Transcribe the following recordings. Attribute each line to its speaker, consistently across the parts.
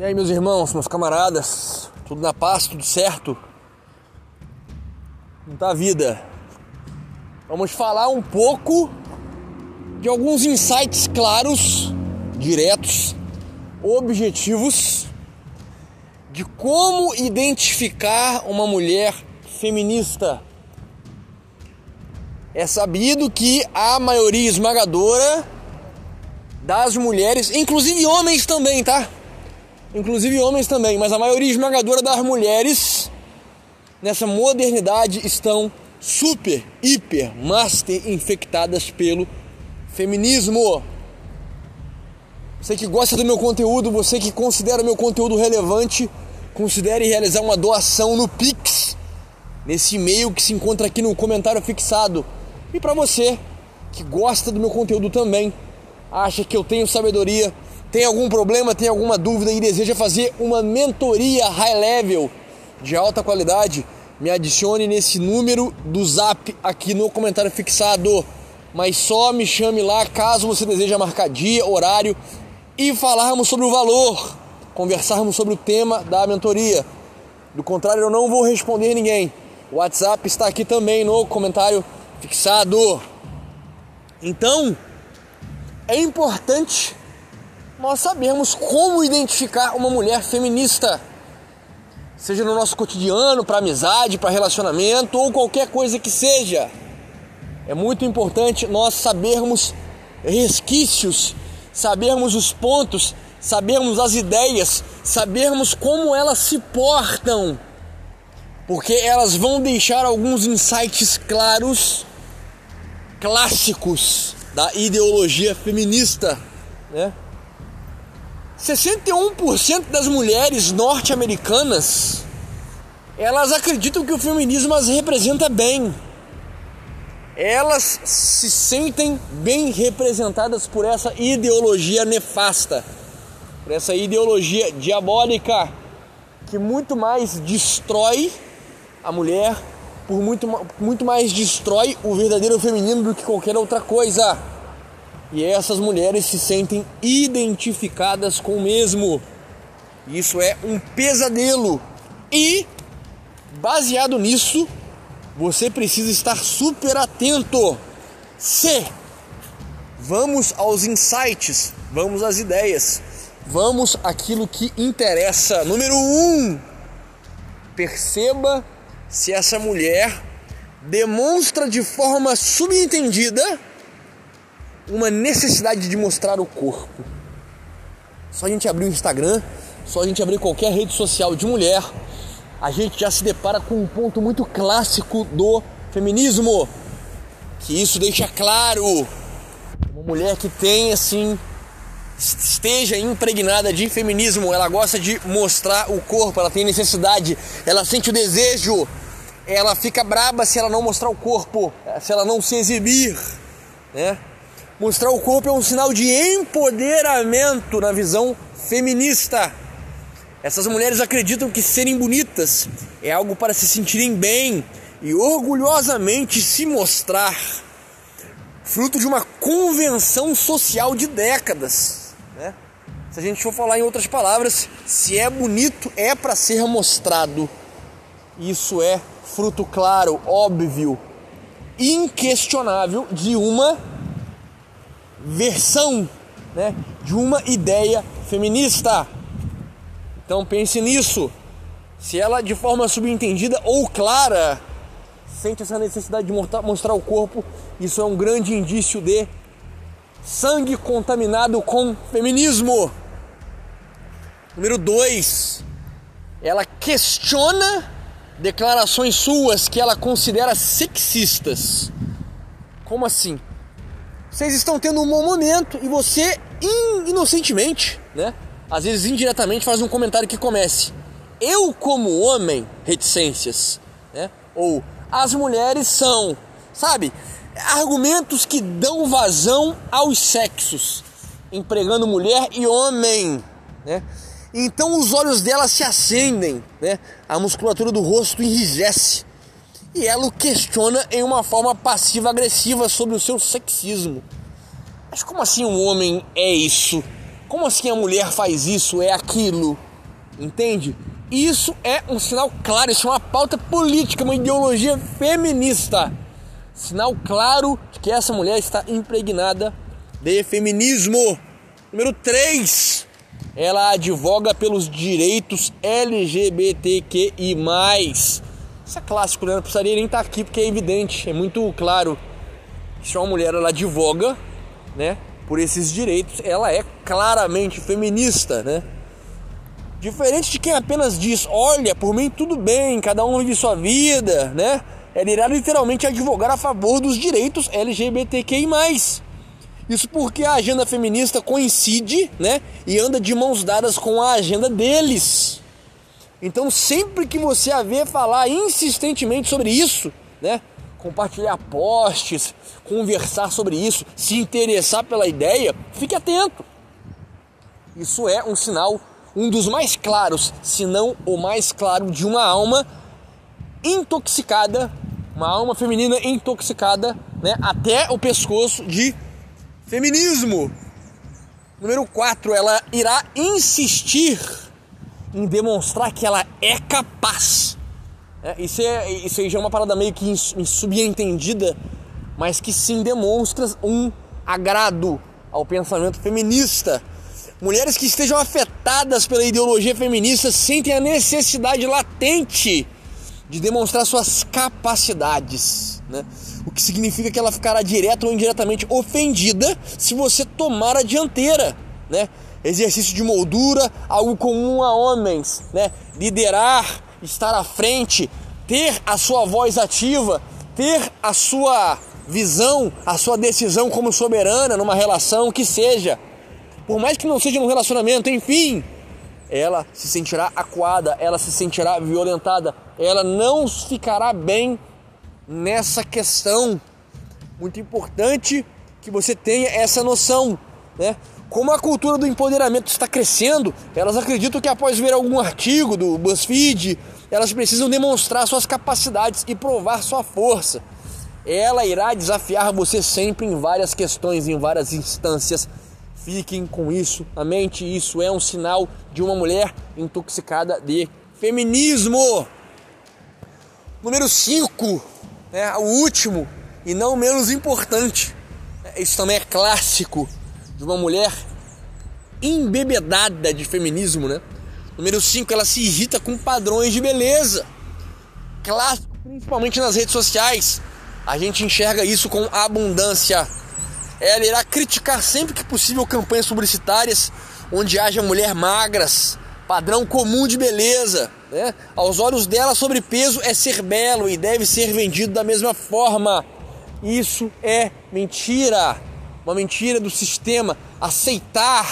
Speaker 1: E aí, meus irmãos, meus camaradas, tudo na paz, tudo certo? Não tá vida. Vamos falar um pouco de alguns insights claros, diretos, objetivos de como identificar uma mulher feminista. É sabido que a maioria esmagadora das mulheres, inclusive homens também, tá? Inclusive homens também, mas a maioria esmagadora das mulheres nessa modernidade estão super, hiper, master infectadas pelo feminismo. Você que gosta do meu conteúdo, você que considera meu conteúdo relevante, considere realizar uma doação no Pix, nesse e-mail que se encontra aqui no comentário fixado. E para você que gosta do meu conteúdo também, acha que eu tenho sabedoria tem algum problema, tem alguma dúvida e deseja fazer uma mentoria high level de alta qualidade, me adicione nesse número do zap aqui no comentário fixado. Mas só me chame lá caso você deseja marcar dia, horário e falarmos sobre o valor, conversarmos sobre o tema da mentoria. Do contrário, eu não vou responder ninguém. O WhatsApp está aqui também no comentário fixado. Então, é importante nós sabemos como identificar uma mulher feminista, seja no nosso cotidiano, para amizade, para relacionamento ou qualquer coisa que seja. É muito importante nós sabermos resquícios, sabermos os pontos, sabermos as ideias, sabermos como elas se portam, porque elas vão deixar alguns insights claros, clássicos da ideologia feminista, né? 61% das mulheres norte-americanas elas acreditam que o feminismo as representa bem. Elas se sentem bem representadas por essa ideologia nefasta, por essa ideologia diabólica que muito mais destrói a mulher, por muito, muito mais destrói o verdadeiro feminino do que qualquer outra coisa. E essas mulheres se sentem identificadas com o mesmo. Isso é um pesadelo. E, baseado nisso, você precisa estar super atento. Se vamos aos insights, vamos às ideias, vamos aquilo que interessa. Número um, perceba se essa mulher demonstra de forma subentendida uma necessidade de mostrar o corpo. Só a gente abrir o Instagram, só a gente abrir qualquer rede social de mulher, a gente já se depara com um ponto muito clássico do feminismo, que isso deixa claro uma mulher que tem assim esteja impregnada de feminismo, ela gosta de mostrar o corpo, ela tem necessidade, ela sente o desejo, ela fica braba se ela não mostrar o corpo, se ela não se exibir, né? Mostrar o corpo é um sinal de empoderamento na visão feminista. Essas mulheres acreditam que serem bonitas é algo para se sentirem bem e orgulhosamente se mostrar, fruto de uma convenção social de décadas. Né? Se a gente for falar em outras palavras, se é bonito é para ser mostrado. Isso é fruto claro, óbvio, inquestionável de uma versão né, de uma ideia feminista. Então pense nisso. Se ela de forma subentendida ou clara sente essa necessidade de mostrar o corpo, isso é um grande indício de sangue contaminado com feminismo. Número 2. Ela questiona declarações suas que ela considera sexistas. Como assim? Vocês estão tendo um bom momento e você inocentemente, né? Às vezes indiretamente faz um comentário que comece: "Eu como homem, reticências", né? Ou as mulheres são, sabe? Argumentos que dão vazão aos sexos, empregando mulher e homem, né? Então os olhos dela se acendem, né? A musculatura do rosto enrijece e ela o questiona em uma forma passiva-agressiva sobre o seu sexismo. Mas como assim um homem é isso? Como assim a mulher faz isso, é aquilo? Entende? Isso é um sinal claro, isso é uma pauta política, uma ideologia feminista. Sinal claro de que essa mulher está impregnada de feminismo. Número 3. Ela advoga pelos direitos LGBTQI. Isso é clássico, né? Não precisaria nem estar aqui porque é evidente, é muito claro. Se é uma mulher, ela advoga, né? Por esses direitos, ela é claramente feminista, né? Diferente de quem apenas diz, olha, por mim tudo bem, cada um vive sua vida, né? Ela irá literalmente advogar a favor dos direitos LGBTQI+. Isso porque a agenda feminista coincide, né? E anda de mãos dadas com a agenda deles. Então, sempre que você a vê falar insistentemente sobre isso, né? Compartilhar posts, conversar sobre isso, se interessar pela ideia, fique atento. Isso é um sinal, um dos mais claros, se não o mais claro, de uma alma intoxicada, uma alma feminina intoxicada, né? Até o pescoço de Feminismo. Número 4, ela irá insistir em demonstrar que ela é capaz. É, isso, é, isso aí já é uma parada meio que subentendida, mas que sim demonstra um agrado ao pensamento feminista. Mulheres que estejam afetadas pela ideologia feminista sentem a necessidade latente de demonstrar suas capacidades, né? o que significa que ela ficará direta ou indiretamente ofendida se você tomar a dianteira, né? Exercício de moldura, algo comum a homens, né? Liderar, estar à frente, ter a sua voz ativa, ter a sua visão, a sua decisão como soberana numa relação que seja. Por mais que não seja num relacionamento, enfim, ela se sentirá acuada, ela se sentirá violentada, ela não ficará bem nessa questão. Muito importante que você tenha essa noção, né? Como a cultura do empoderamento está crescendo, elas acreditam que após ver algum artigo do BuzzFeed, elas precisam demonstrar suas capacidades e provar sua força. Ela irá desafiar você sempre em várias questões, em várias instâncias. Fiquem com isso na mente, isso é um sinal de uma mulher intoxicada de feminismo. Número 5, né, o último e não menos importante. Isso também é clássico de uma mulher embebedada de feminismo, né? Número 5, ela se irrita com padrões de beleza. Clássico, principalmente nas redes sociais. A gente enxerga isso com abundância. Ela irá criticar sempre que possível campanhas publicitárias onde haja mulher magras, padrão comum de beleza. Né? Aos olhos dela, sobrepeso é ser belo e deve ser vendido da mesma forma. Isso é mentira, uma mentira do sistema. Aceitar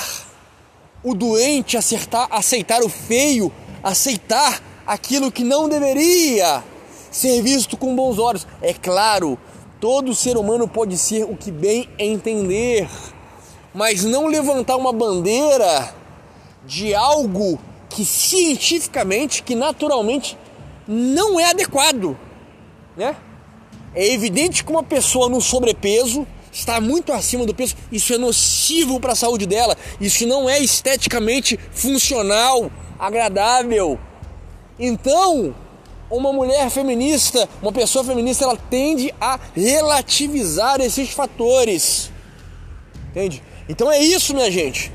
Speaker 1: o doente, acertar, aceitar o feio, aceitar aquilo que não deveria ser visto com bons olhos. É claro, todo ser humano pode ser o que bem entender, mas não levantar uma bandeira de algo que cientificamente, que naturalmente não é adequado, né? É evidente que uma pessoa no sobrepeso está muito acima do peso, isso é nocivo para a saúde dela, isso não é esteticamente funcional, agradável. Então, uma mulher feminista, uma pessoa feminista, ela tende a relativizar esses fatores. Entende? Então é isso, minha gente.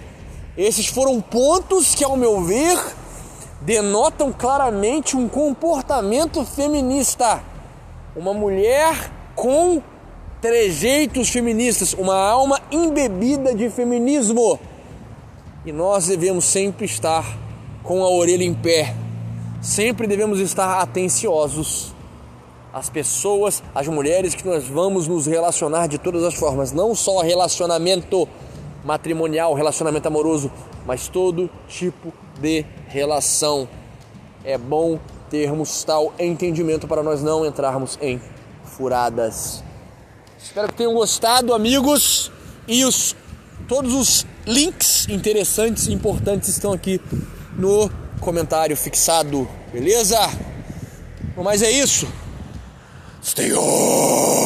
Speaker 1: Esses foram pontos que, ao meu ver, denotam claramente um comportamento feminista. Uma mulher com trejeitos feministas, uma alma embebida de feminismo. E nós devemos sempre estar com a orelha em pé, sempre devemos estar atenciosos às pessoas, às mulheres que nós vamos nos relacionar de todas as formas, não só relacionamento matrimonial, relacionamento amoroso, mas todo tipo de relação. É bom termos tal entendimento para nós não entrarmos em furadas. Espero que tenham gostado, amigos, e os todos os links interessantes e importantes estão aqui no comentário fixado, beleza? Mas é isso. Stay on!